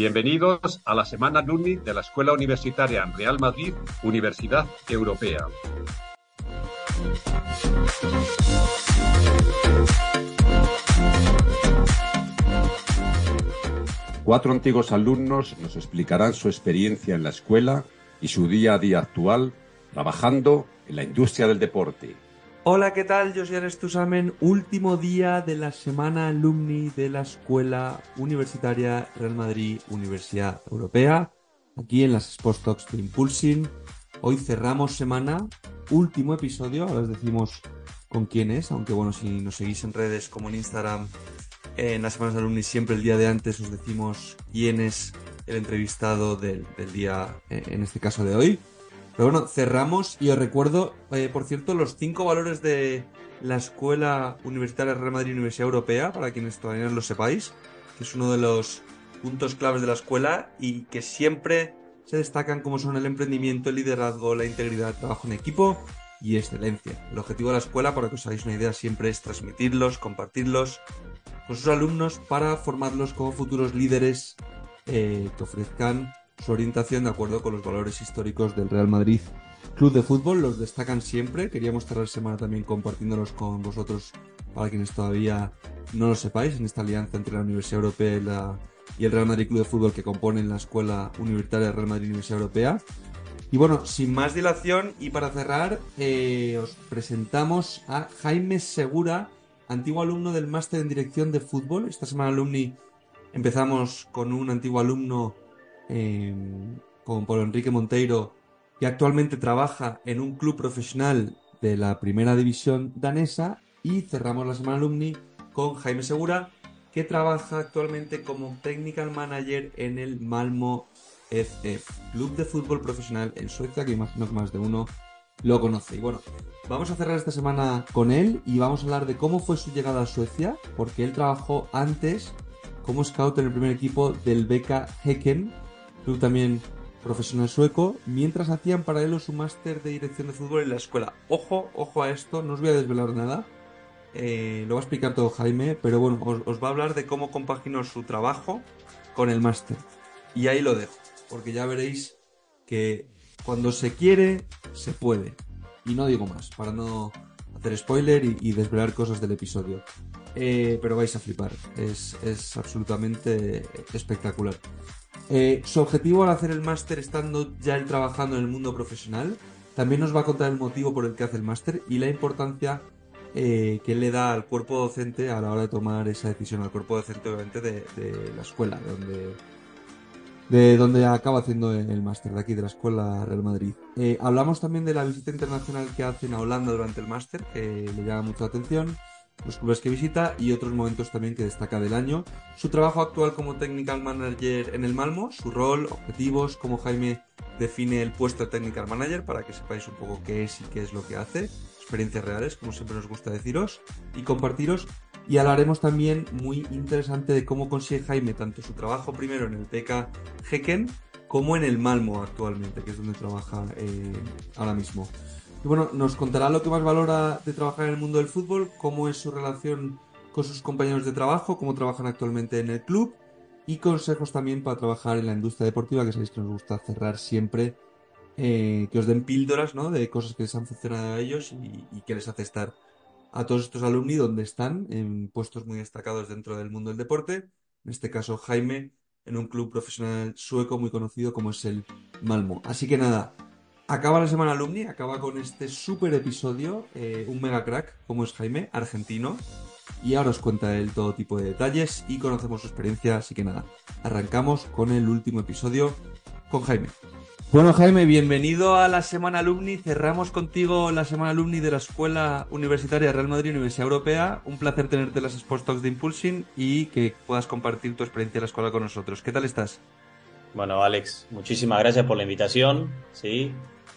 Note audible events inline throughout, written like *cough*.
Bienvenidos a la Semana Luni de la Escuela Universitaria Real Madrid, Universidad Europea. Cuatro antiguos alumnos nos explicarán su experiencia en la escuela y su día a día actual trabajando en la industria del deporte. Hola, ¿qué tal? Yo soy Arestusamen, último día de la semana alumni de la Escuela Universitaria Real Madrid Universidad Europea, aquí en las Sports Talks de Impulsing. Hoy cerramos semana, último episodio, ahora os decimos con quién es, aunque bueno, si nos seguís en redes como en Instagram, en las semanas alumni siempre el día de antes os decimos quién es el entrevistado del, del día, eh, en este caso de hoy. Pero bueno, cerramos y os recuerdo, eh, por cierto, los cinco valores de la Escuela Universitaria Real Madrid Universidad Europea, para quienes todavía no lo sepáis, que es uno de los puntos claves de la escuela y que siempre se destacan como son el emprendimiento, el liderazgo, la integridad, el trabajo en equipo y excelencia. El objetivo de la escuela, para que os hagáis una idea, siempre es transmitirlos, compartirlos con sus alumnos para formarlos como futuros líderes eh, que ofrezcan su orientación de acuerdo con los valores históricos del Real Madrid Club de Fútbol. Los destacan siempre. Queríamos cerrar semana también compartiéndolos con vosotros para quienes todavía no lo sepáis en esta alianza entre la Universidad Europea y, el Real Madrid Club de Fútbol que componen la Escuela Universitaria Real Madrid Universidad Europea. Y bueno, sin más dilación y para cerrar, eh, os presentamos a Jaime Segura, antiguo alumno del máster en dirección de fútbol. Esta semana alumni empezamos con un antiguo alumno eh, con Pablo Enrique Monteiro, que actualmente trabaja en un club profesional de la primera división danesa. Y cerramos la semana alumni con Jaime Segura, que trabaja actualmente como technical manager en el Malmo FF, club de fútbol profesional en Suecia, que imagino que más de uno lo conoce. Y bueno, vamos a cerrar esta semana con él y vamos a hablar de cómo fue su llegada a Suecia, porque él trabajó antes como scout en el primer equipo del Beca Häcken, también profesional sueco, mientras hacía en paralelo su máster de dirección de fútbol en la escuela. Ojo, ojo a esto, no os voy a desvelar nada. Eh, lo va a explicar todo Jaime, pero bueno, os, va a hablar de cómo compaginó su trabajo con el máster. Y ahí lo dejo, porque ya veréis que cuando se quiere, se puede. Y no digo más, para no hacer spoiler y, y desvelar cosas del episodio. Eh, pero vais a flipar, es, es absolutamente espectacular. Eh, su objetivo al hacer el máster, estando ya trabajando en el mundo profesional, también nos va a contar el motivo por el que hace el máster y la importancia eh, que le da al cuerpo docente a la hora de tomar esa decisión, al cuerpo docente obviamente de, la escuela, de donde, de donde acaba haciendo el máster, de aquí de la Escuela Real Madrid. Eh, hablamos también de la visita internacional que hacen a Holanda durante el máster, que le llama mucho la atención los clubes que visita y otros momentos también que destaca del año. Su trabajo actual como technical manager en el Malmo, su rol, objetivos, cómo Jaime define el puesto de technical manager para que sepáis un poco qué es y qué es lo que hace, experiencias reales, como siempre nos gusta deciros y compartiros. Y hablaremos también muy interesante de cómo consigue Jaime tanto su trabajo primero en el TK Hecken como en el Malmo actualmente, que es donde trabaja eh, ahora mismo. Y bueno, nos contará lo que más valora de trabajar en el mundo del fútbol, cómo es su relación con sus compañeros de trabajo, cómo trabajan actualmente en el club y consejos también para trabajar en la industria deportiva, que sabéis que nos gusta cerrar siempre, eh, que os den píldoras ¿no? de cosas que les han funcionado a ellos y, y que les hace estar a todos estos alumni donde están, en puestos muy destacados dentro del mundo del deporte. En este caso, Jaime, en un club profesional sueco muy conocido como es el Malmo. Así que nada, Acaba la semana alumni, acaba con este super episodio, eh, un mega crack como es Jaime, argentino. Y ahora os cuenta él todo tipo de detalles y conocemos su experiencia, así que nada, arrancamos con el último episodio con Jaime. Bueno Jaime, bienvenido a la semana alumni. Cerramos contigo la semana alumni de la Escuela Universitaria Real Madrid Universidad Europea. Un placer tenerte en las Sports Talks de Impulsing y que puedas compartir tu experiencia en la escuela con nosotros. ¿Qué tal estás? Bueno, Alex, muchísimas gracias por la invitación. Sí,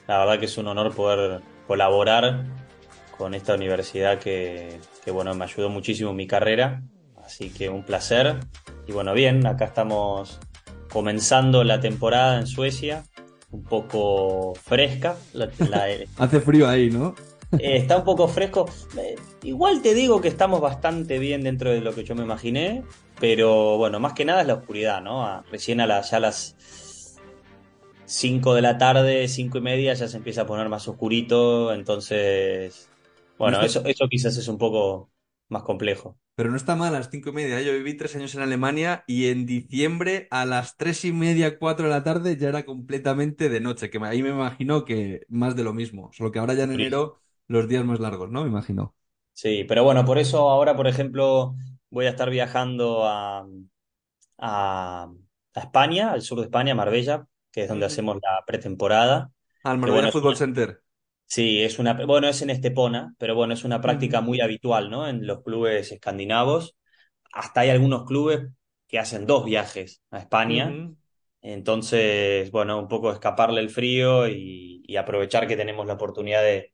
la verdad que es un honor poder colaborar con esta universidad que, que, bueno, me ayudó muchísimo en mi carrera. Así que un placer. Y bueno, bien, acá estamos comenzando la temporada en Suecia, un poco fresca. La, la... *laughs* Hace frío ahí, ¿no? Eh, está un poco fresco. Eh, igual te digo que estamos bastante bien dentro de lo que yo me imaginé, pero bueno, más que nada es la oscuridad, ¿no? recién a ya a las 5 de la tarde, 5 y media, ya se empieza a poner más oscurito, entonces, bueno, eso, eso quizás es un poco más complejo. Pero no está mal a las cinco y media. Yo viví tres años en Alemania y en diciembre a las tres y media, cuatro de la tarde ya era completamente de noche, que ahí me imagino que más de lo mismo. Solo que ahora ya en enero los días más largos, ¿no? Me imagino. Sí, pero bueno, por eso ahora, por ejemplo, voy a estar viajando a, a, España, al sur de España, Marbella, que es donde hacemos la pretemporada. Al Marbella Football Center. Sí, es una, bueno, es en Estepona, pero bueno, es una práctica muy habitual, ¿no? En los clubes escandinavos. Hasta hay algunos clubes que hacen dos viajes a España. Entonces, bueno, un poco escaparle el frío y, aprovechar que tenemos la oportunidad de,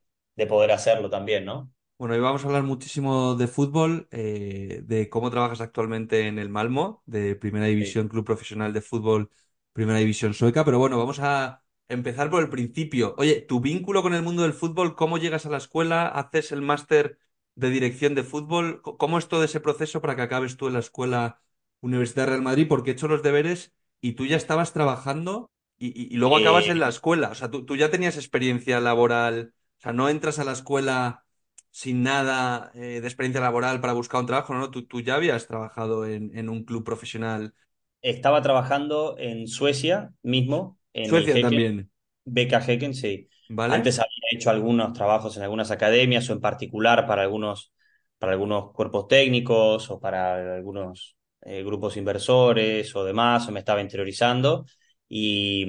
poder hacerlo también, ¿no? Bueno, hoy vamos a hablar muchísimo de fútbol, eh, de cómo trabajas actualmente en el Malmo, de Primera División, Club Profesional de Fútbol, Primera División Sueca, pero bueno, vamos a empezar por el principio. Oye, tu vínculo con el mundo del fútbol, ¿cómo llegas a la escuela? ¿Haces el máster de dirección de fútbol? ¿Cómo es todo ese proceso para que acabes tú en la escuela Universidad de Real Madrid? Porque he hecho los deberes y tú ya estabas trabajando y, luego acabas en la escuela. O sea, tú, ya tenías experiencia laboral. O sea, no entras a la escuela sin nada eh, de experiencia laboral para buscar un trabajo, no, Tú, tú ya habías trabajado en, en un club profesional. Estaba trabajando en Suecia mismo, Suecia también. Beca Hecken, sí. Antes había hecho algunos trabajos en algunas academias o en particular para algunos, para algunos cuerpos técnicos o para algunos eh, grupos inversores o demás, o me estaba interiorizando. Y,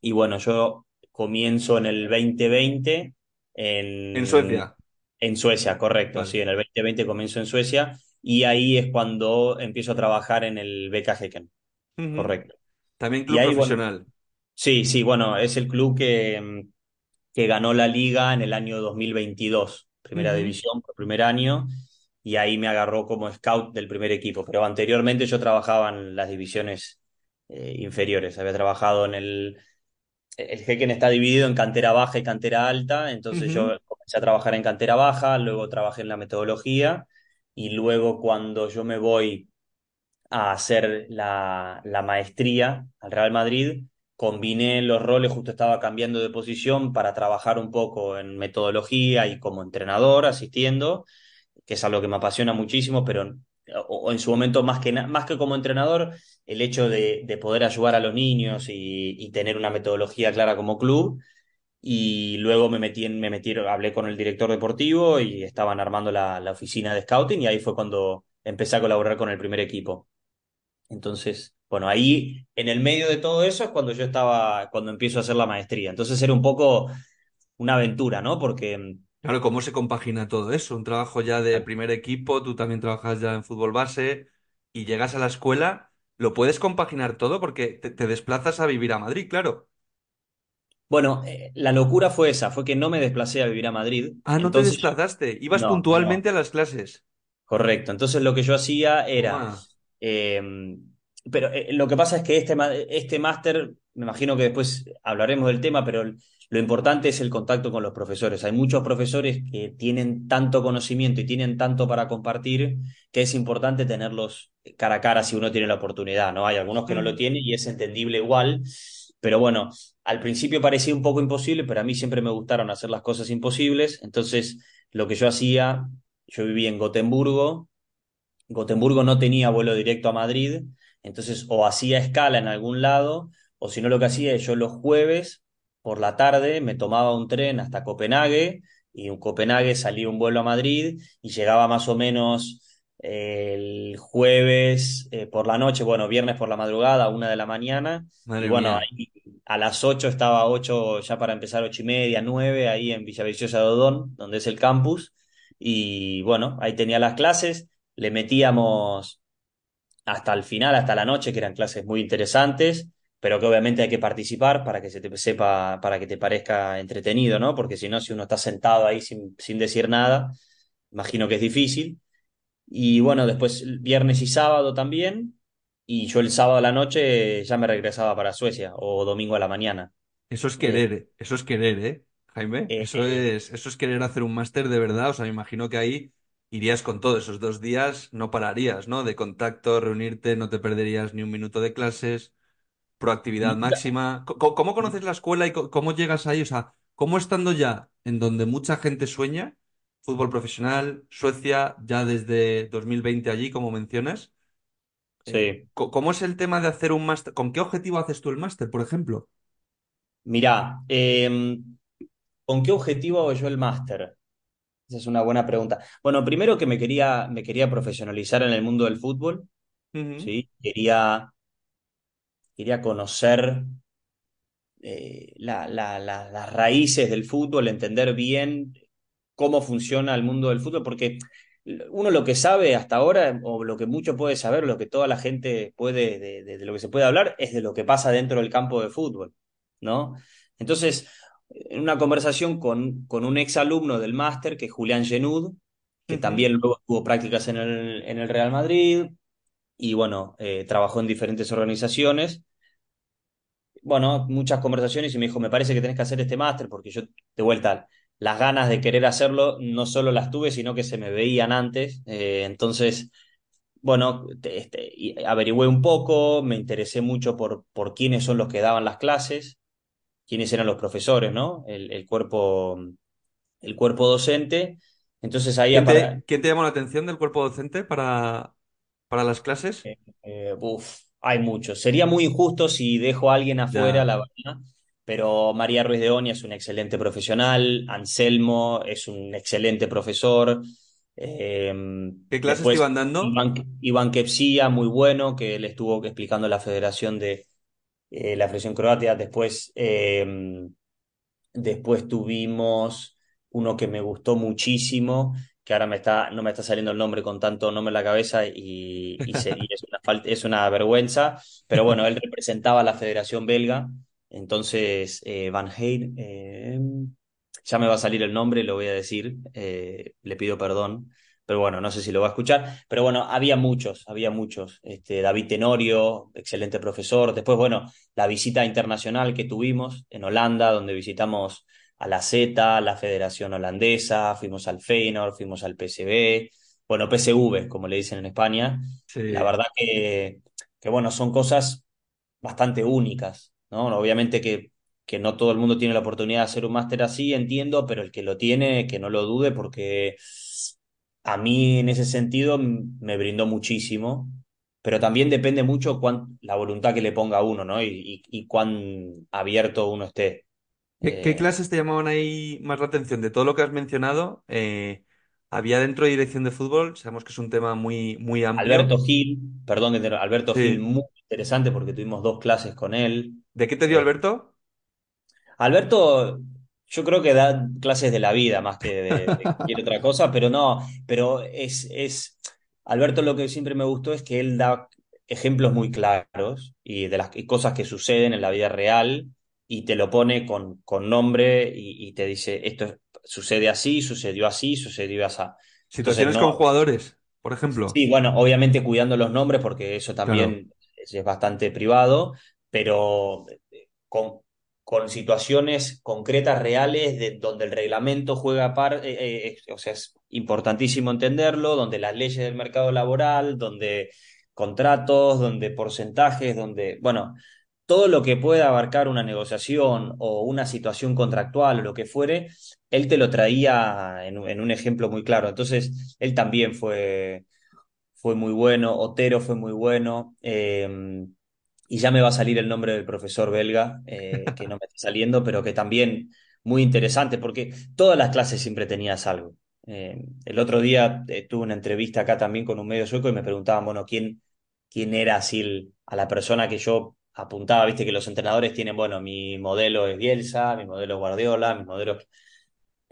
y bueno, yo comienzo en el 2020 en, en Suecia. En Suecia, correcto, sí, en el 2020 comienzo en Suecia y ahí es cuando empiezo a trabajar en el Beca Hecken, correcto. También club profesional. sí, sí, bueno, es el club que, mm, que ganó la liga en el año 2022, primera división por primer año, y ahí me agarró como scout del primer equipo. Pero anteriormente yo trabajaba en las divisiones eh, inferiores, había trabajado en el... El Jequen está dividido en cantera baja y cantera alta, entonces yo comencé a trabajar en cantera baja, luego trabajé en la metodología y luego cuando yo me voy a hacer la, maestría al Real Madrid, combiné los roles, justo estaba cambiando de posición para trabajar un poco en metodología y como entrenador asistiendo, que es algo que me apasiona muchísimo, pero en su momento más que, más que como entrenador, el hecho de, poder ayudar a los niños y, tener una metodología clara como club. Y luego me metí, en, me metí, hablé con el director deportivo y estaban armando la, la oficina de scouting y ahí fue cuando empecé a colaborar con el primer equipo. Entonces, bueno, ahí en el medio de todo eso es cuando yo estaba, cuando empiezo a hacer la maestría. Entonces era un poco una aventura, ¿no? Porque... Claro, ¿cómo se compagina todo eso? Un trabajo ya de primer equipo, tú también trabajas ya en fútbol base y llegas a la escuela, ¿lo puedes compaginar todo? Porque te, desplazas a vivir a Madrid, claro. Bueno, eh, la locura fue esa, fue que no me desplacé a vivir a Madrid. Ah, no te desplazaste, ibas puntualmente a las clases. Correcto, entonces lo que yo hacía era... Em, pero eh, lo que pasa es que este, este máster, me imagino que después hablaremos del tema, pero lo importante es el contacto con los profesores. Hay muchos profesores que tienen tanto conocimiento y tienen tanto para compartir que es importante tenerlos cara a cara si uno tiene la oportunidad, ¿no? Hay algunos que no lo tienen y es entendible igual, pero bueno, al principio parecía un poco imposible, pero a mí siempre me gustaron hacer las cosas imposibles, entonces lo que yo hacía, yo vivía en Gotemburgo, Gotemburgo no tenía vuelo directo a Madrid, entonces o hacía escala en algún lado, o si no lo que hacía yo los jueves por la tarde me tomaba un tren hasta Copenhague y en Copenhague salía un vuelo a Madrid y llegaba más o menos el jueves eh, por la noche, bueno, viernes por la madrugada, una de la mañana. y bueno, a las ocho estaba ocho ya para empezar ocho y media, nueve, ahí en Villaviciosa de Odón, donde es el campus. Y bueno, ahí tenía las clases le metíamos hasta el final, hasta la noche, que eran clases muy interesantes, pero que obviamente hay que participar para que se te sepa, para que te parezca entretenido, ¿no? Porque si no, si uno está sentado ahí sin, sin decir nada, imagino que es difícil. Y bueno, después viernes y sábado también, y yo el sábado a la noche ya me regresaba para Suecia, o domingo a la mañana. Eso es querer, eso es querer, ¿eh? Jaime. Eh, Eso es, eso es querer hacer un máster de verdad. O sea, me imagino que ahí irías con todo. Esos dos días no pararías, ¿no? De contacto, reunirte, no te perderías ni un minuto de clases, proactividad mira, máxima. Co- ¿Cómo, conoces la escuela y cómo llegas ahí? O sea, ¿cómo estando ya en donde mucha gente sueña, fútbol profesional, Suecia, ya desde 2020 allí, como mencionas? Eh, sí. ¿cómo es el tema de hacer un máster? ¿Con qué objetivo haces tú el máster, por ejemplo? Mirá, em, ¿con qué objetivo hago yo el máster? Esa es una buena pregunta. Bueno, primero que me quería, me quería profesionalizar en el mundo del fútbol, ¿sí? Quería, quería conocer eh, la- la- la- las raíces del fútbol, entender bien cómo funciona el mundo del fútbol, porque uno lo que sabe hasta ahora, o lo que mucho puede saber, lo que toda la gente puede, de, de- de lo que se puede hablar, es de lo que pasa dentro del campo de fútbol, ¿no? Entonces, en una conversación con, con un ex alumno del máster, que es Julián Genud, que también luego tuvo prácticas en el, en el Real Madrid, y bueno, eh, trabajó en diferentes organizaciones bueno, muchas conversaciones y me dijo, me parece que tenés que hacer este máster porque yo, de vuelta, las ganas de querer hacerlo no solo las tuve, sino que se me veían antes. Eh, entonces, bueno, te- este, averigüé un poco, me interesé mucho por, por quiénes son los que daban las clases, quiénes eran los profesores, ¿no? El, el cuerpo, el cuerpo docente. Entonces ahí, ¿Quién quién te llamó la atención del cuerpo docente para, para las clases? Eh, eh, uf, hay muchos. Sería muy injusto si dejo a alguien afuera, Ya. la verdad. Pero María Ruiz de Oña es un excelente profesional, Anselmo es un excelente profesor. eh, ¿Qué clases te iban dando? Iván, Iván Kepsia, muy bueno, que le estuvo explicando la Federación de eh, la Federación Croatia. Después eh, Después tuvimos uno que me gustó muchísimo, que ahora me está, no me está saliendo el nombre con tanto nombre en la cabeza y, y sería, es una falta, es una vergüenza, pero bueno, él representaba a la Federación Belga, entonces eh, Van Heyden, eh, ya me va a salir el nombre, lo voy a decir, eh, le pido perdón, pero bueno, no sé si lo va a escuchar, pero bueno, había muchos, había muchos, este, David Tenorio, excelente profesor, después bueno, la visita internacional que tuvimos en Holanda, donde visitamos a la Z, la Federación Holandesa, fuimos al Feyenoord, fuimos al PSV, bueno, PSV, como le dicen en España. La Sí. verdad que, que bueno, son cosas bastante únicas, ¿no? Obviamente que, que no todo el mundo tiene la oportunidad de hacer un máster así, entiendo, pero el que lo tiene, que no lo dude, porque a mí en ese sentido me brindó muchísimo pero también depende mucho cuán, la voluntad que le ponga a uno, ¿no? Y, y, y cuán abierto uno esté. ¿Qué, qué Eh, clases te llamaban ahí más la atención? De todo lo que has mencionado, eh, había dentro de dirección de fútbol, sabemos que es un tema muy, muy amplio. Alberto Gil, perdón, Alberto Gil, muy interesante porque tuvimos dos clases con él. ¿De qué te dio Eh, Alberto? Alberto, yo creo que da clases de la vida más que de, de cualquier otra cosa, pero no, pero es, es, Alberto lo que siempre me gustó es que él da ejemplos muy claros y de las y cosas que suceden en la vida real y te lo pone con, con nombre y, y te dice, esto es- sucede así, sucedió así, sucedió así. Situaciones no, con jugadores, por ejemplo. Sí, bueno, obviamente cuidando los nombres porque eso Claro. también es, es bastante privado, pero eh, con, con situaciones concretas, reales, de, donde el reglamento juega par, eh, eh, eh, o sea, es importantísimo entenderlo, donde las leyes del mercado laboral, donde contratos, donde porcentajes, donde, bueno, todo lo que pueda abarcar una negociación o una situación contractual o lo que fuere, él te lo traía en, un- ejemplo muy claro. Entonces, él también fue fue muy bueno, Otero fue muy bueno, eh, y ya me va a salir el nombre del profesor belga, eh, que no me está saliendo, pero que también muy interesante, porque todas las clases siempre tenías algo. Eh, el otro día eh, tuve una entrevista acá también con un medio sueco y me preguntaban, bueno, ¿quién, quién era así a la persona que yo apuntaba? Viste que los entrenadores tienen, bueno, mi modelo es Bielsa, mi modelo es Guardiola, mi modelo...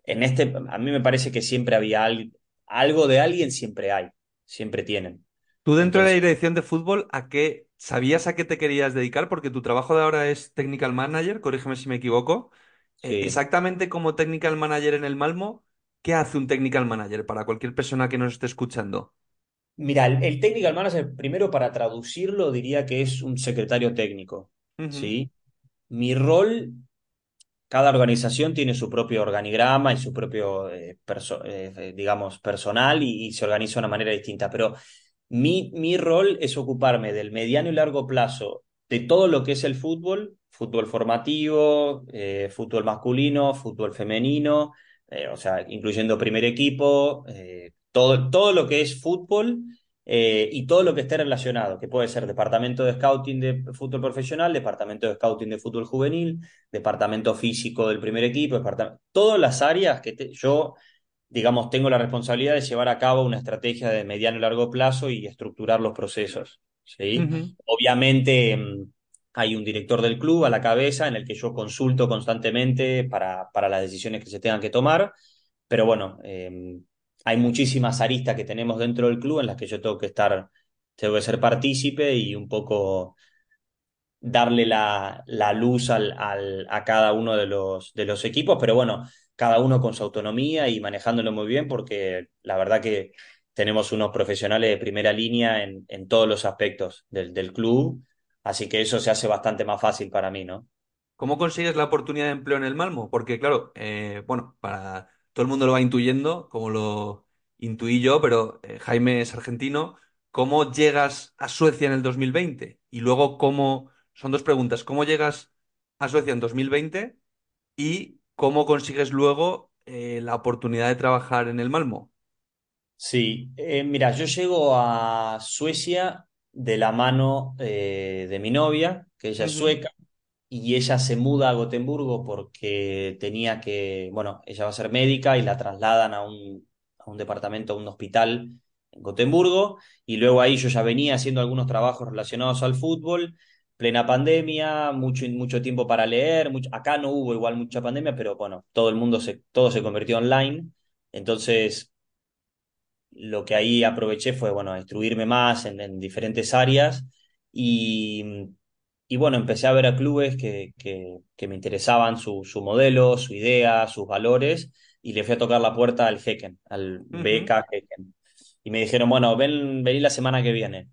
En este, a mí me parece que siempre había al- algo de alguien, siempre hay, siempre tienen. Tú dentro de la dirección de fútbol, ¿a qué sabías a qué te querías dedicar? Porque tu trabajo de ahora es technical manager, corrígeme si me equivoco. Sí. exactamente como technical manager en el Malmo, ¿qué hace un technical manager para cualquier persona que nos esté escuchando? Mira, el, el technical manager, primero para traducirlo, diría que es un secretario técnico, ¿sí? Mi rol cada organización tiene su propio organigrama y su propio, eh, eh, digamos, personal y, se organiza de una manera distinta. Pero mi, mi rol es ocuparme del mediano y largo plazo de todo lo que es el fútbol, fútbol formativo, eh, fútbol masculino, fútbol femenino, o sea, incluyendo primer equipo, todo, todo lo que es fútbol eh, y todo lo que esté relacionado, que puede ser departamento de scouting de fútbol profesional, departamento de scouting de fútbol juvenil, departamento físico del primer equipo, todas las áreas que yo, digamos, tengo la responsabilidad de llevar a cabo una estrategia de mediano y largo plazo y estructurar los procesos. ¿sí? Obviamente mm, hay un director del club a la cabeza en el que yo consulto constantemente para, para las decisiones que se tengan que tomar, pero bueno, em, hay muchísimas aristas que tenemos dentro del club en las que yo tengo que estar, tengo que ser partícipe y un poco darle la, la luz al, al, a cada uno de los, de los equipos, pero bueno, cada uno con su autonomía y manejándolo muy bien, porque la verdad que tenemos unos profesionales de primera línea en, en todos los aspectos del, del club, así que eso se hace bastante más fácil para mí, ¿no? ¿Cómo consigues la oportunidad de empleo en el Malmo? Porque claro, eh, bueno, para todo el mundo lo va intuyendo, como lo intuí yo, pero eh, Jaime es argentino. ¿Cómo llegas a Suecia en el 2020? Y luego, ¿cómo... Son dos preguntas. ¿Cómo llegas a Suecia en 2020? Y cómo consigues luego eh, la oportunidad de trabajar en el Malmo. Sí, eh, mira, yo llego a Suecia de la mano de mi novia, que ella es sueca, y ella se muda a Gotemburgo porque tenía que, bueno, ella va a ser médica y la trasladan a un, a un departamento, a un hospital en Gotemburgo, y luego ahí yo ya venía haciendo algunos trabajos relacionados al fútbol, plena pandemia, mucho, mucho tiempo para leer, mucho, acá no hubo igual mucha pandemia, pero bueno, todo el mundo se, todo se convirtió online, entonces lo que ahí aproveché fue, bueno, instruirme más en, en diferentes áreas y y bueno, empecé a ver a clubes que, que, me interesaban su, su, modelo, su idea, sus valores, y le fui a tocar la puerta al Hecken, al BK Hecken. Y me dijeron, bueno, ven, vení la semana que viene.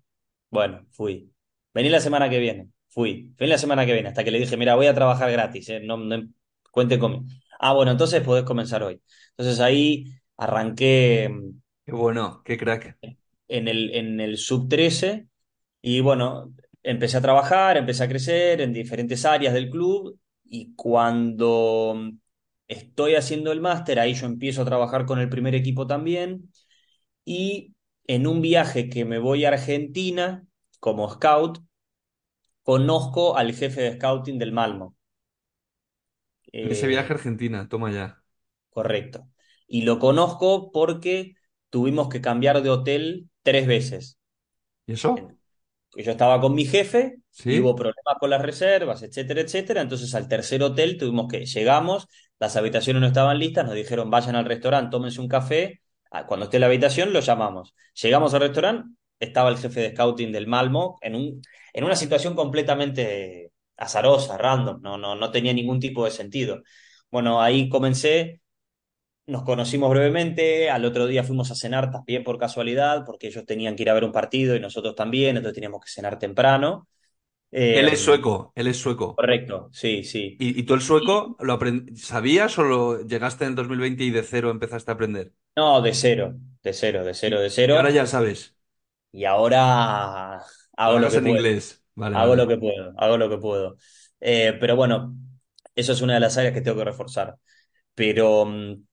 Bueno, fui. Vení la semana que viene. Fui. Vení la semana que viene. Hasta que le dije, mira, voy a trabajar gratis, ¿eh? no, no cuente conmigo. Ah, bueno, entonces podés comenzar hoy. Entonces ahí arranqué. Qué bueno, qué crack. En el, en el sub 13. Y bueno, empecé a trabajar, empecé a crecer en diferentes áreas del club y cuando estoy haciendo el máster, ahí yo empiezo a trabajar con el primer equipo también y en un viaje que me voy a Argentina como scout, conozco al jefe de scouting del Malmo. ese eh, viaje a Argentina, toma ya. Correcto. Y lo conozco porque tuvimos que cambiar de hotel tres veces. ¿Y eso? Yo estaba con mi jefe, hubo problemas con las reservas, etcétera, etcétera. Entonces al tercer hotel tuvimos que, llegamos, las habitaciones no estaban listas, nos dijeron vayan al restaurante, tómense un café. Ah, cuando esté en la habitación lo llamamos. Llegamos al restaurante, estaba el jefe de scouting del Malmo en, un, en una situación completamente azarosa, random, no, no, no tenía ningún tipo de sentido. Bueno, ahí comencé nos conocimos brevemente, al otro día fuimos a cenar también por casualidad, porque ellos tenían que ir a ver un partido y nosotros también, entonces teníamos que cenar temprano. él es eh, sueco, él es sueco. Correcto, sí, sí. ¿Y, tú el sueco lo sabías o lo llegaste en el 2020 y de cero empezaste a aprender? No, de cero, de cero, de cero, de cero. Y ahora ya sabes. Y ahora hago lo que en puedo. inglés. hago lo que puedo, hago lo que puedo. Eh, pero bueno, eso es una de las áreas que tengo que reforzar. Pero mm,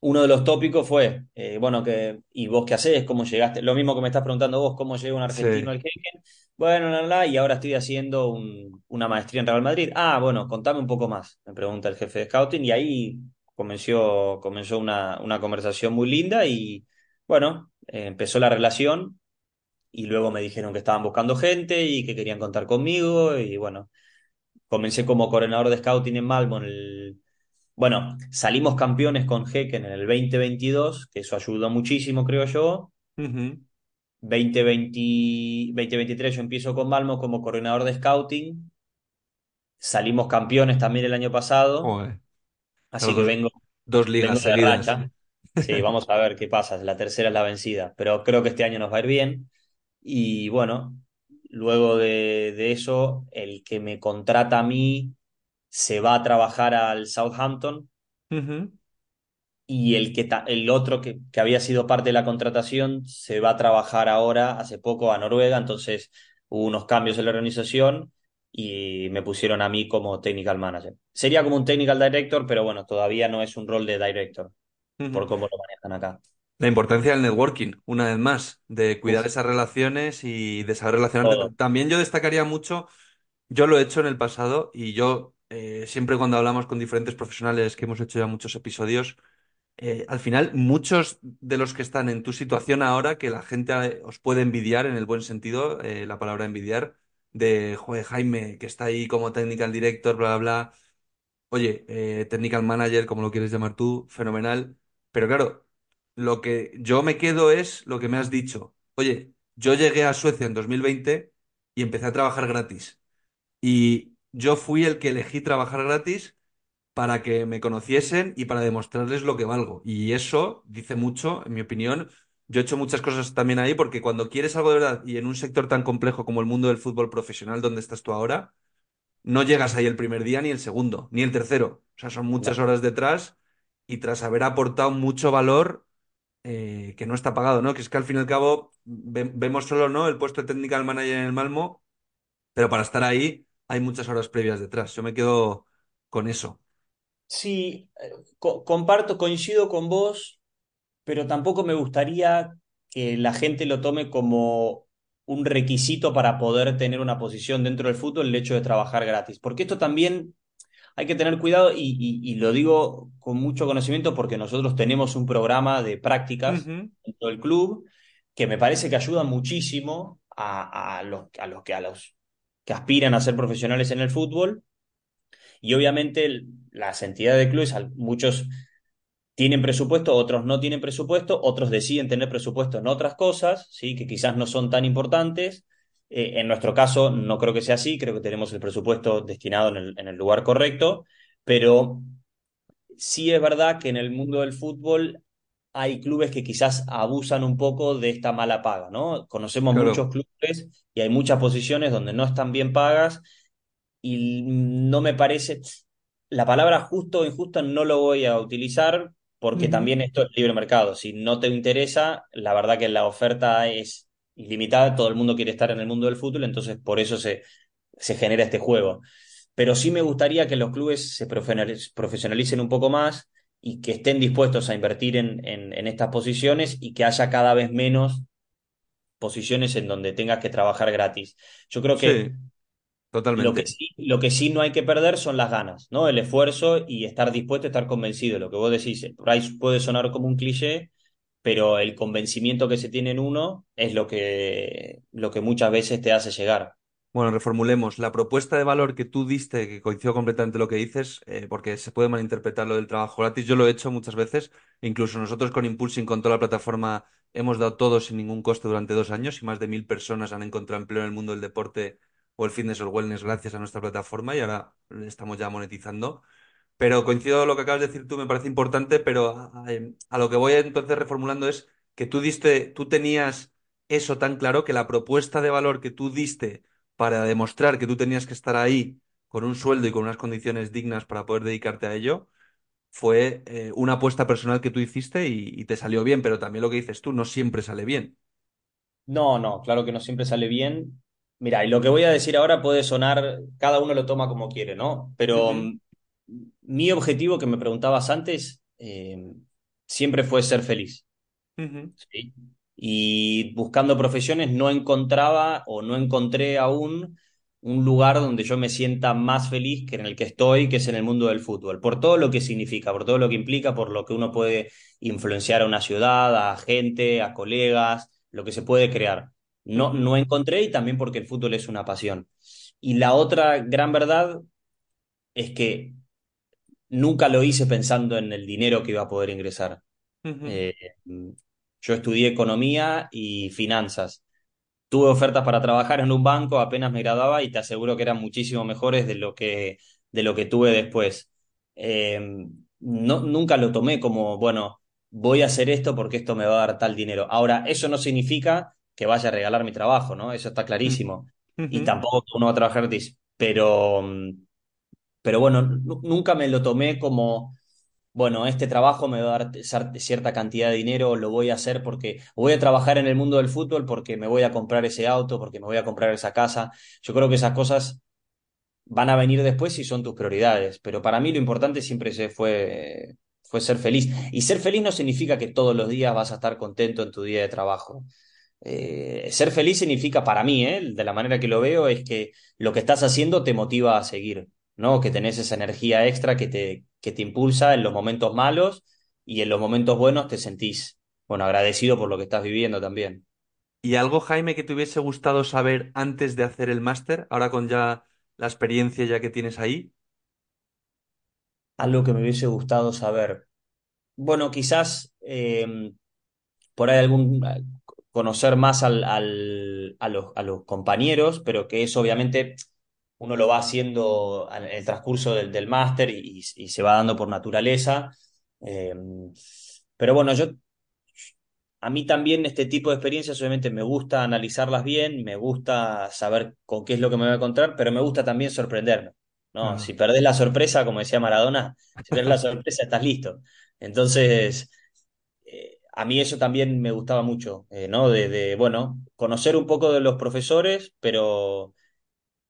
uno de los tópicos fue, eh, bueno, que, ¿y vos qué haces? ¿Cómo llegaste? Lo mismo que me estás preguntando vos, ¿cómo llega un argentino al Hecken? Bueno, la, la, y ahora estoy haciendo una maestría en Real Madrid. Ah, bueno, contame un poco más, me pregunta el jefe de scouting, y ahí comenzó, comenzó una, una conversación muy linda y, bueno, eh, empezó la relación y luego me dijeron que estaban buscando gente y que querían contar conmigo y, bueno, comencé como coordinador de scouting en Malmo en el bueno, salimos campeones con Hecken en el 2022, que eso ayudó muchísimo, creo yo. 2023 yo empiezo con Malmo como coordinador de scouting. Salimos campeones también el año pasado. Así que vengo. Dos ligas seguidas. Sí, vamos a ver qué pasa. La tercera es la vencida. Pero creo que este año nos va a ir bien. Y bueno, luego de, de eso, el que me contrata a mí se va a trabajar al Southampton y el, que el otro que, que, había sido parte de la contratación se va a trabajar ahora, hace poco, a Noruega, entonces hubo unos cambios en la organización y me pusieron a mí como technical manager. Sería como un technical director, pero bueno, todavía no es un rol de director, por cómo lo manejan acá. La importancia del networking, una vez más, de cuidar esas relaciones y de saber relacionarte. También yo destacaría mucho, yo lo he hecho en el pasado y yo eh, siempre cuando hablamos con diferentes profesionales que hemos hecho ya muchos episodios, eh, al final, muchos de los que están en tu situación ahora, que la gente eh, os puede envidiar en el buen sentido, la palabra envidiar, de Jaime, que está ahí como technical director, bla, bla, bla. Oye, technical manager, como lo quieres llamar tú, fenomenal. Pero claro, lo que yo me quedo es lo que me has dicho. Oye, yo llegué a Suecia en 2020 y empecé a trabajar gratis. Y yo fui el que elegí trabajar gratis para que me conociesen y para demostrarles lo que valgo. Y eso dice mucho, en mi opinión. Yo he hecho muchas cosas también ahí porque cuando quieres algo de verdad y en un sector tan complejo como el mundo del fútbol profesional donde estás tú ahora, no llegas ahí el primer día ni el segundo, ni el tercero. O sea, son muchas horas detrás y tras haber aportado mucho valor eh, que no está pagado, ¿no? Que es que al fin y al cabo vemos solo, ¿no? El puesto de technical manager en el Malmo, pero para estar ahí hay muchas horas previas detrás. Yo me quedo con eso. Sí, eh, comparto, coincido con vos, pero tampoco me gustaría que la gente lo tome como un requisito para poder tener una posición dentro del fútbol el hecho de trabajar gratis, porque esto también hay que tener cuidado y, lo digo con mucho conocimiento porque nosotros tenemos un programa de prácticas en todo el club que me parece que ayuda muchísimo a, los, a, los, que, a los que aspiran a ser profesionales en el fútbol y obviamente las entidades de clubes, muchos tienen presupuesto, otros no tienen presupuesto, otros deciden tener presupuesto en otras cosas, ¿sí? que quizás no son tan importantes. Eh, en nuestro caso no creo que sea así, creo que tenemos el presupuesto destinado en el, en el lugar correcto, pero sí es verdad que en el mundo del fútbol hay clubes que quizás abusan un poco de esta mala paga, ¿no? Conocemos muchos clubes y hay muchas posiciones donde no están bien pagas y no me parece, la palabra justo o injusto no lo voy a utilizar porque también esto es libre mercado. Si no te interesa, la verdad que la oferta es ilimitada, todo el mundo quiere estar en el mundo del fútbol, entonces por eso se, se genera este juego. Pero sí me gustaría que los clubes se profesionalicen un poco más y que estén dispuestos a invertir en, en, estas posiciones y que haya cada vez menos posiciones en donde tengas que trabajar gratis. Yo creo que Totalmente. Lo que, sí, lo que sí no hay que perder son las ganas, ¿no? El esfuerzo y estar dispuesto, estar convencido. Lo que vos decís, puede sonar como un cliché, pero el convencimiento que se tiene en uno es lo que, lo que muchas veces te hace llegar. Bueno, reformulemos. La propuesta de valor que tú diste, que coincido completamente lo que dices, eh, porque se puede malinterpretar lo del trabajo gratis, yo lo he hecho muchas veces. Incluso nosotros con Impulsing, con toda la plataforma, hemos dado todo sin ningún coste durante dos años y más de mil personas han encontrado empleo en el mundo del deporte o el fitness o el wellness gracias a nuestra plataforma y ahora estamos ya monetizando. Pero coincido lo que acabas de decir tú, me parece importante, pero a, lo que voy entonces reformulando es que tú diste, tú tenías eso tan claro que la propuesta de valor que tú diste para demostrar que tú tenías que estar ahí con un sueldo y con unas condiciones dignas para poder dedicarte a ello, fue eh, una apuesta personal que tú hiciste y, te salió bien, pero también lo que dices tú no siempre sale bien. No, no, claro que no siempre sale bien. Mira, y lo que voy a decir ahora puede sonar, cada uno lo toma como quiere, ¿no? Pero mi objetivo que me preguntabas antes eh, siempre fue ser feliz. ¿sí? Y buscando profesiones no encontraba o no encontré aún un lugar donde yo me sienta más feliz que en el que estoy, que es en el mundo del fútbol, por todo lo que significa, por todo lo que implica, por lo que uno puede influenciar a una ciudad, a gente, a colegas, lo que se puede crear. No, no encontré y también porque el fútbol es una pasión. Y la otra gran verdad es que nunca lo hice pensando en el dinero que iba a poder ingresar. Eh, yo estudié economía y finanzas. Tuve ofertas para trabajar en un banco apenas me graduaba y te aseguro que eran muchísimo mejores de lo que, de lo que tuve después. Eh, no, nunca lo tomé como, bueno, voy a hacer esto porque esto me va a dar tal dinero. Ahora, eso no significa que vaya a regalar mi trabajo, ¿no? Eso está clarísimo. Y tampoco uno va a trabajar pero, pero bueno, nunca me lo tomé como, bueno, este trabajo me va a dar cierta cantidad de dinero, lo voy a hacer porque voy a trabajar en el mundo del fútbol porque me voy a comprar ese auto, porque me voy a comprar esa casa. Yo creo que esas cosas van a venir después si son tus prioridades, pero para mí lo importante siempre fue, fue ser feliz. Y ser feliz no significa que todos los días vas a estar contento en tu día de trabajo. Eh, ser feliz significa para mí, eh, de la manera que lo veo, es que lo que estás haciendo te motiva a seguir, ¿no? Que tenés esa energía extra que te, que te impulsa en los momentos malos y en los momentos buenos te sentís, bueno, agradecido por lo que estás viviendo también. ¿Y algo, Jaime, que te hubiese gustado saber antes de hacer el máster, ahora con ya la experiencia ya que tienes ahí? Algo que me hubiese gustado saber. Bueno, quizás eh, por ahí algún conocer más al, al, a, los, a, los, compañeros, pero que eso obviamente uno lo va haciendo en el transcurso del, del máster y, y, se va dando por naturaleza. Eh, pero bueno, yo a mí también este tipo de experiencias obviamente me gusta analizarlas bien, me gusta saber con qué es lo que me voy a encontrar, pero me gusta también sorprenderme. ¿no? Si perdés la sorpresa, como decía Maradona, si perdés la sorpresa estás listo. Entonces, eh, a mí eso también me gustaba mucho, eh, ¿no? De, de, bueno, conocer un poco de los profesores, pero,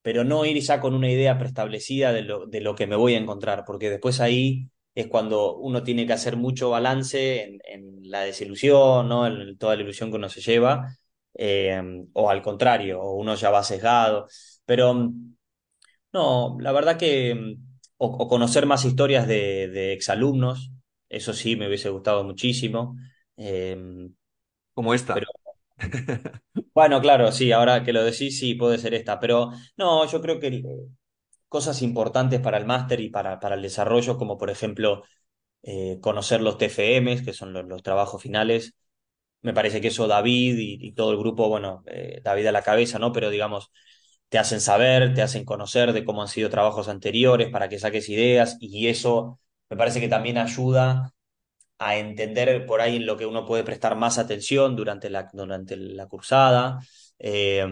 pero no ir ya con una idea preestablecida de lo, de lo que me voy a encontrar, porque después ahí es cuando uno tiene que hacer mucho balance en, en la desilusión, ¿no? En toda la ilusión que uno se lleva, eh, o al contrario, o uno ya va sesgado. Pero no, la verdad que, o, o conocer más historias de, de, exalumnos, eso sí me hubiese gustado muchísimo. Eh, Como esta. Pero, bueno, claro, sí, ahora que lo decís, sí, puede ser esta, pero no, yo creo que cosas importantes para el máster y para, para el desarrollo, como por ejemplo eh, conocer los TFMs, que son los, trabajos finales. Me parece que eso David y, y todo el grupo, bueno, eh, David a la cabeza, ¿no? Pero digamos, te hacen saber, te hacen conocer de cómo han sido trabajos anteriores para que saques ideas y eso me parece que también ayuda a entender por ahí en lo que uno puede prestar más atención durante la, durante la cursada. Eh,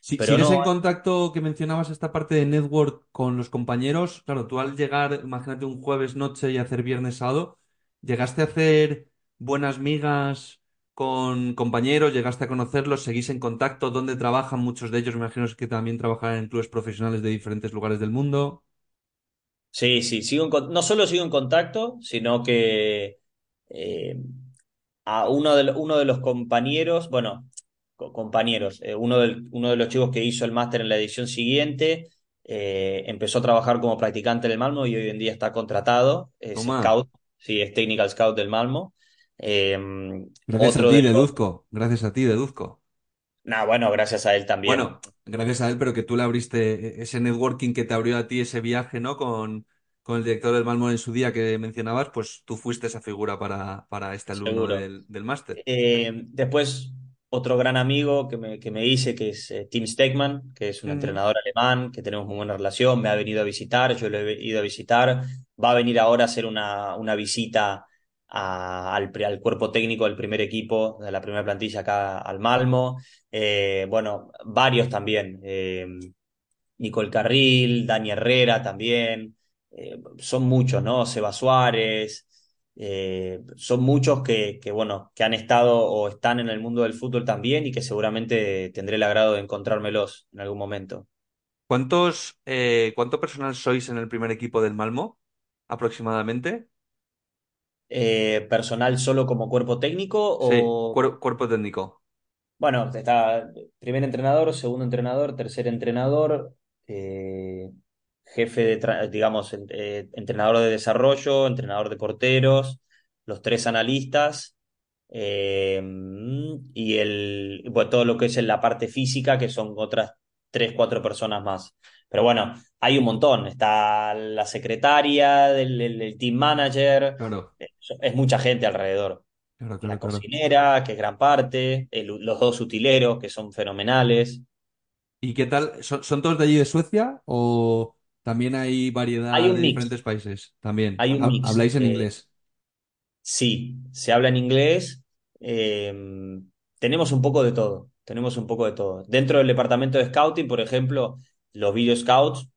si, Pero ¿Sigues no, en contacto que mencionabas esta parte de network con los compañeros? Claro, tú al llegar, imagínate un jueves noche y hacer viernes sábado, ¿llegaste a hacer buenas migas con compañeros? ¿Llegaste a conocerlos? ¿Seguís en contacto? ¿Dónde trabajan muchos de ellos? Me imagino que también trabajan en clubes profesionales de diferentes lugares del mundo. Sí, sí, sigo en, no solo sigo en contacto, sino que eh, a uno de, uno de los compañeros, bueno, compañeros. Eh, uno, del, uno de los chicos que hizo el máster en la edición siguiente eh, empezó a trabajar como practicante del Malmo y hoy en día está contratado. Es Toma. scout, sí, es technical scout del Malmo. Eh, Gracias a ti, deduzco. Gracias a ti, deduzco. Nah, bueno, gracias a él también. Bueno, gracias a él, pero que tú le abriste ese networking que te abrió a ti ese viaje, ¿no? Con, con el director del Malmo en su día que mencionabas, pues tú fuiste esa figura para, para este alumno Seguro. del, del máster. Eh, después, otro gran amigo que me, que me hice, que es eh, Tim Stegman, que es un Mm. entrenador alemán, que tenemos muy buena relación, me ha venido a visitar, yo lo he ido a visitar, va a venir ahora a hacer una, una visita al, al cuerpo técnico del primer equipo, de la primera plantilla acá al Malmo. Eh, bueno, varios también. Eh, Nicole Carril, Dani Herrera también. Eh, son muchos, ¿no? Seba Suárez. Son muchos que, que, bueno, que han estado o están en el mundo del fútbol también y que seguramente tendré el agrado de encontrármelos en algún momento. ¿Cuántos, cuánto personal sois en el primer equipo del Malmo? Aproximadamente. Eh, ¿personal solo como cuerpo técnico Sí, o...? cuer- cuerpo técnico. Bueno, está primer entrenador, segundo entrenador, tercer entrenador, eh, jefe de, tra- digamos, eh, entrenador de desarrollo, entrenador de porteros, los tres analistas y el, bueno, todo lo que es en la parte física, que son otras tres, cuatro personas más. Pero bueno, hay un montón. Está la secretaria, del, el, el team manager, Claro, eh, es mucha gente alrededor claro, la claro, claro. cocinera, que es gran parte, el- los dos utileros, que son fenomenales. ¿Y qué tal? ¿Son, son todos de allí de Suecia o también hay variedad Hay de mix, diferentes países? También. hay un Ha- mix. Habláis en eh, inglés. sí, se habla en inglés. eh, tenemos un poco de todo, tenemos un poco de todo. Dentro del departamento de scouting, por ejemplo, los video scouts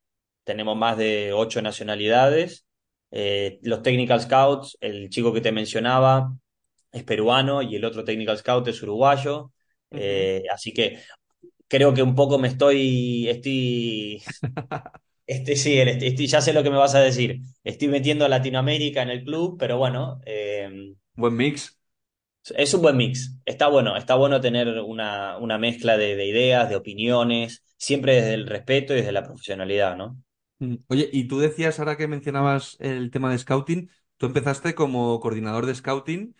tenemos más de ocho nacionalidades. Eh, los technical scouts, el chico que te mencionaba es peruano y el otro technical scout es uruguayo. Eh, así que creo que un poco me estoy, estoy, *laughs* este, sí, ya sé lo que me vas a decir. Estoy metiendo a Latinoamérica en el club, pero bueno. Eh, buen mix. Es un buen mix. Está bueno, está bueno tener una, una mezcla de, ideas, de opiniones, siempre desde el respeto y desde la profesionalidad, ¿no? Mm, oye, y tú decías ahora que mencionabas el tema de scouting, tú empezaste como coordinador de scouting.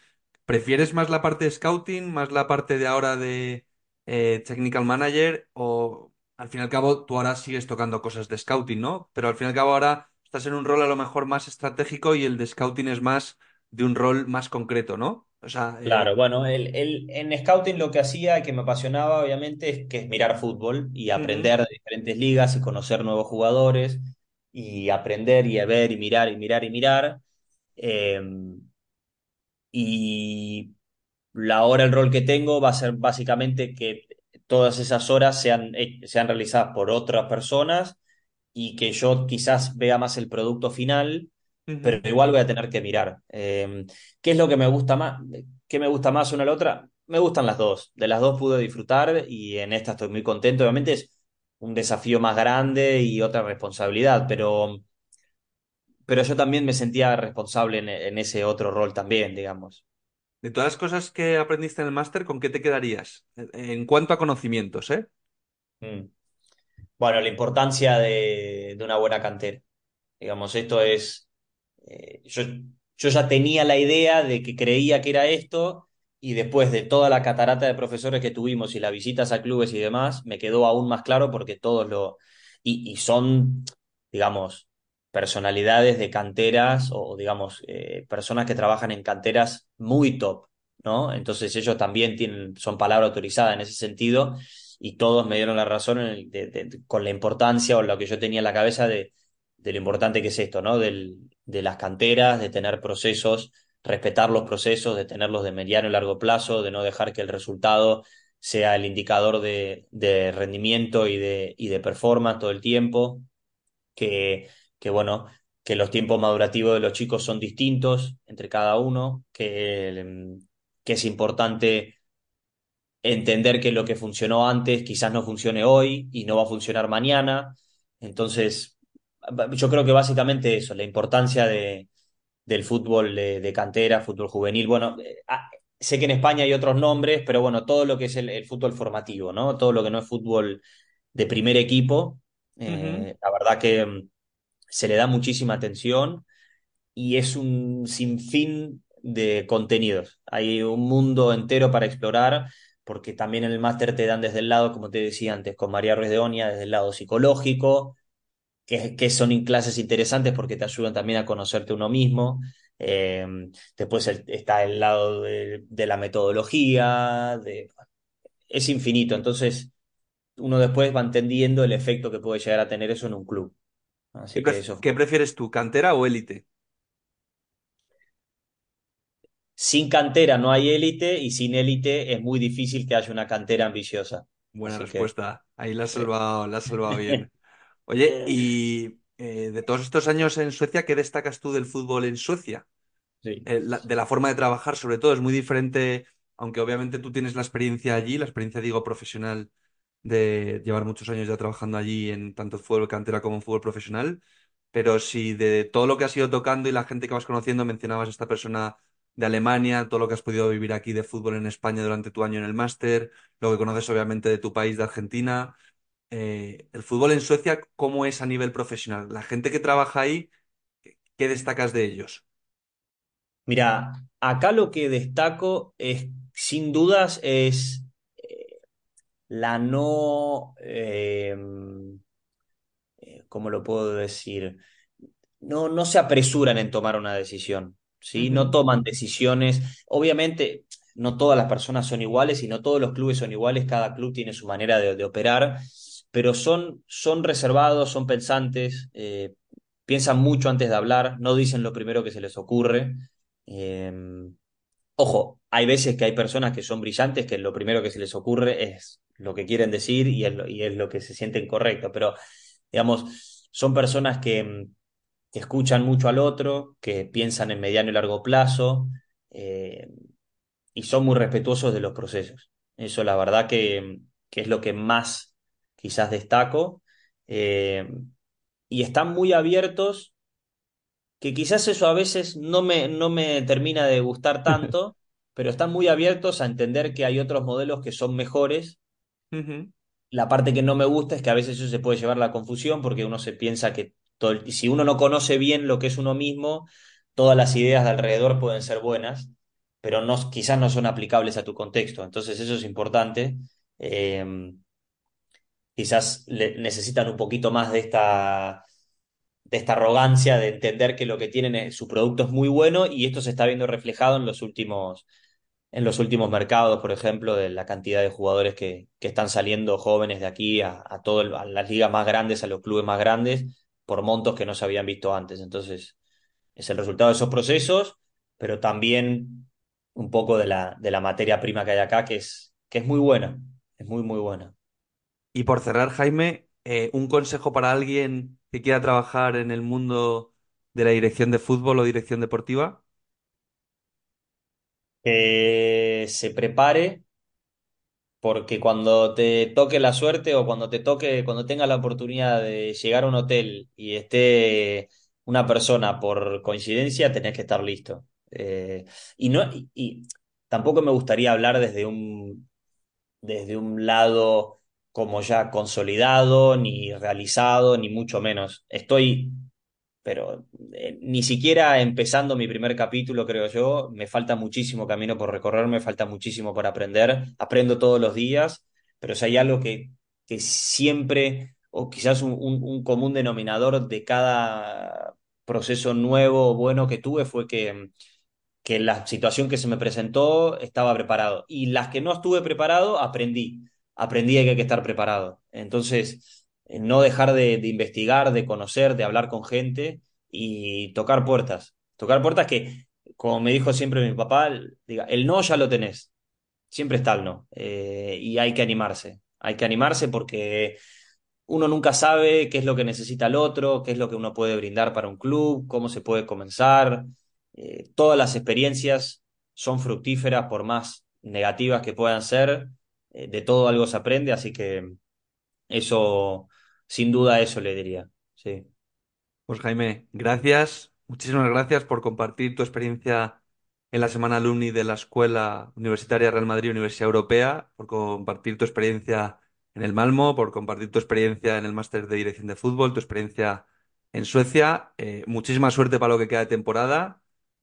¿Prefieres más la parte de scouting, más la parte de ahora de eh, technical manager o al fin y al cabo tú ahora sigues tocando cosas de scouting, ¿no? Pero al fin y al cabo ahora estás en un rol a lo mejor más estratégico y el de scouting es más de un rol más concreto, ¿no? O sea, eh, claro, bueno, el, en scouting lo que hacía, que me apasionaba obviamente, es que es mirar fútbol y aprender de diferentes ligas y conocer nuevos jugadores y aprender y a ver y mirar y mirar y mirar. Em, y la hora, el rol que tengo va a ser básicamente que todas esas horas sean, eh, sean realizadas por otras personas y que yo quizás vea más el producto final, pero igual voy a tener que mirar. Em, ¿Qué es lo que me gusta más? ¿Qué me gusta más una a la otra? Me gustan las dos. De las dos pude disfrutar y en esta estoy muy contento. Obviamente es un desafío más grande y otra responsabilidad, pero, pero yo también me sentía responsable en ese otro rol también, digamos. De todas las cosas que aprendiste en el máster, ¿con qué te quedarías? En cuanto a conocimientos, ¿eh? Mm. Bueno, la importancia de, una buena cantera. Digamos, esto es. Eh, yo, yo ya tenía la idea de que creía que era esto, y después de toda la catarata de profesores que tuvimos y las visitas a clubes y demás, me quedó aún más claro porque todos lo. Y, y son, digamos, personalidades de canteras o, digamos, eh, personas que trabajan en canteras muy top, ¿no? Entonces ellos también tienen, son palabra autorizada en ese sentido y todos me dieron la razón con la importancia o lo que yo tenía en la cabeza de, lo importante que es esto, ¿no? Del, de las canteras, de tener procesos, respetar los procesos, de tenerlos de mediano y largo plazo, de no dejar que el resultado sea el indicador de, de rendimiento y de, y de performance todo el tiempo, que que bueno, que los tiempos madurativos de los chicos son distintos entre cada uno, que, que es importante entender que lo que funcionó antes quizás no funcione hoy y no va a funcionar mañana. Entonces, yo creo que básicamente eso, la importancia de, del fútbol de, cantera, fútbol juvenil. Bueno, eh, sé que en España hay otros nombres, pero bueno, todo lo que es el, fútbol formativo, ¿no? Todo lo que no es fútbol de primer equipo. Eh, la verdad que se le da muchísima atención y es un sinfín de contenidos. Hay un mundo entero para explorar porque también en el máster te dan desde el lado, como te decía antes, con María Ruiz de Onia, desde el lado psicológico, que, que son clases interesantes porque te ayudan también a conocerte uno mismo. Em, después está el lado de, la metodología, de, es infinito. Entonces, uno después va entendiendo el efecto que puede llegar a tener eso en un club. ¿Qué, prefieres tú, cantera o élite? Sin cantera no hay élite y sin élite es muy difícil que haya una cantera ambiciosa. Buena respuesta. Ahí la has salvado, la has salvado bien. *laughs* Oye, y eh, de todos estos años en Suecia, ¿qué destacas tú del fútbol en Suecia? Sí. Eh, de la forma de trabajar, sobre todo, es muy diferente, aunque obviamente tú tienes la experiencia allí, la experiencia, digo, profesional de llevar muchos años ya trabajando allí en tanto fútbol cantera como en fútbol profesional, pero si de todo lo que has ido tocando y la gente que vas conociendo mencionabas a esta persona de Alemania, todo lo que has podido vivir aquí de fútbol en España durante tu año en el máster, lo que conoces obviamente de tu país, de Argentina, eh, el fútbol en Suecia, ¿cómo es a nivel profesional? La gente que trabaja ahí, ¿qué destacas de ellos? Mira, acá lo que destaco es, sin dudas, es la no, eh, ¿cómo lo puedo decir? No, no se apresuran en tomar una decisión, ¿sí? No toman decisiones. Obviamente, no todas las personas son iguales y no todos los clubes son iguales, cada club tiene su manera de, operar, pero son, son reservados, son pensantes, eh, piensan mucho antes de hablar, no dicen lo primero que se les ocurre. Em, ojo, hay veces que hay personas que son brillantes, que lo primero que se les ocurre es lo que quieren decir y es lo, que se sienten correcto, pero digamos, son personas que, que, escuchan mucho al otro, que piensan en mediano y largo plazo eh, y son muy respetuosos de los procesos. Eso la verdad que es lo que más quizás destaco. Eh, y están muy abiertos, que quizás eso a veces no me, no me termina de gustar tanto, *laughs* pero están muy abiertos a entender que hay otros modelos que son mejores. La parte que no me gusta es que a veces eso se puede llevar a la confusión porque uno se piensa que todo si uno no conoce bien lo que es uno mismo, todas las ideas de alrededor pueden ser buenas, pero no, quizás no son aplicables a tu contexto. Entonces eso es importante. Eh, quizás necesitan un poquito más de esta, de esta arrogancia de entender que lo que tienen, su producto es muy bueno y esto se está viendo reflejado en los últimos, en los últimos mercados, por ejemplo, de la cantidad de jugadores que, que están saliendo jóvenes de aquí a, a, todo a las ligas más grandes, a los clubes más grandes, por montos que no se habían visto antes. Entonces, es el resultado de esos procesos, pero también un poco de la, de la materia prima que hay acá, que es, que es muy buena, es muy, muy buena. Y por cerrar, Jaime, eh, un consejo para alguien que quiera trabajar en el mundo de la dirección de fútbol o dirección deportiva. Que se prepare porque cuando te toque la suerte o cuando te toque, cuando tenga la oportunidad de llegar a un hotel y esté una persona por coincidencia, tenés que estar listo. Eh, y, no, y tampoco me gustaría hablar desde un, desde un lado como ya consolidado, ni realizado, ni mucho menos. Estoy, pero eh, ni siquiera empezando mi primer capítulo, creo yo, me falta muchísimo camino por recorrer, me falta muchísimo por aprender. Aprendo todos los días, pero si hay algo que, que siempre, o quizás un, un común denominador de cada proceso nuevo o bueno que tuve fue que que la situación que se me presentó estaba preparado y las que no estuve preparado aprendí aprendí que hay que estar preparado. Entonces, eh, no dejar de, investigar, de conocer, de hablar con gente y tocar puertas. Tocar puertas que, como me dijo siempre mi papá, diga, el no ya lo tenés. Siempre está el no. Eh, y hay que animarse. Hay que animarse porque uno nunca sabe qué es lo que necesita el otro, qué es lo que uno puede brindar para un club, cómo se puede comenzar. Eh, todas las experiencias son fructíferas por más negativas que puedan ser, eh, de todo algo se aprende, así que eso, sin duda, eso le diría. Sí. Pues Jaime, gracias, muchísimas gracias por compartir tu experiencia en la Semana Alumni de la Escuela Universitaria Real Madrid Universidad Europea, por compartir tu experiencia en el Malmo, por compartir tu experiencia en el Máster de Dirección de Fútbol, tu experiencia en Suecia. Eh, muchísima suerte para lo que queda de temporada.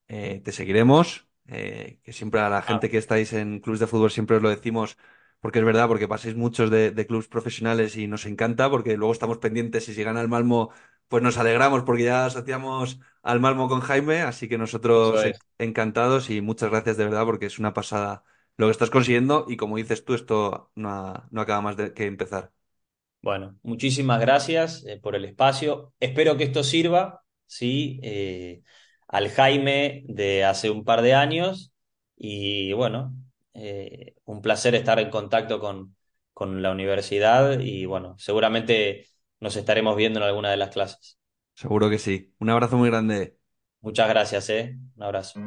Eh, te seguiremos, que siempre a la gente que estáis en clubes de fútbol siempre os lo decimos porque es verdad, porque paséis muchos de, de clubes profesionales y nos encanta, porque luego estamos pendientes y si gana el Malmo, pues nos alegramos porque ya asociamos al Malmo con Jaime, así que nosotros encantados y muchas gracias de verdad porque es una pasada lo que estás consiguiendo y como dices tú, esto no, no acaba más de que empezar. Bueno, muchísimas gracias eh, por el espacio. Espero que esto sirva, sí, eh, al Jaime de hace un par de años y bueno, eh, un placer estar en contacto con, con la universidad y bueno, seguramente nos estaremos viendo en alguna de las clases. Seguro que sí. Un abrazo muy grande. Muchas gracias, ¿eh? Un abrazo.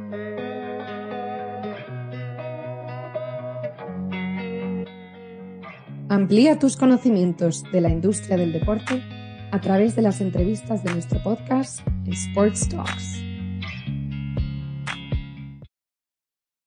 Amplía tus conocimientos de la industria del deporte a través de las entrevistas de nuestro podcast Sports Talks.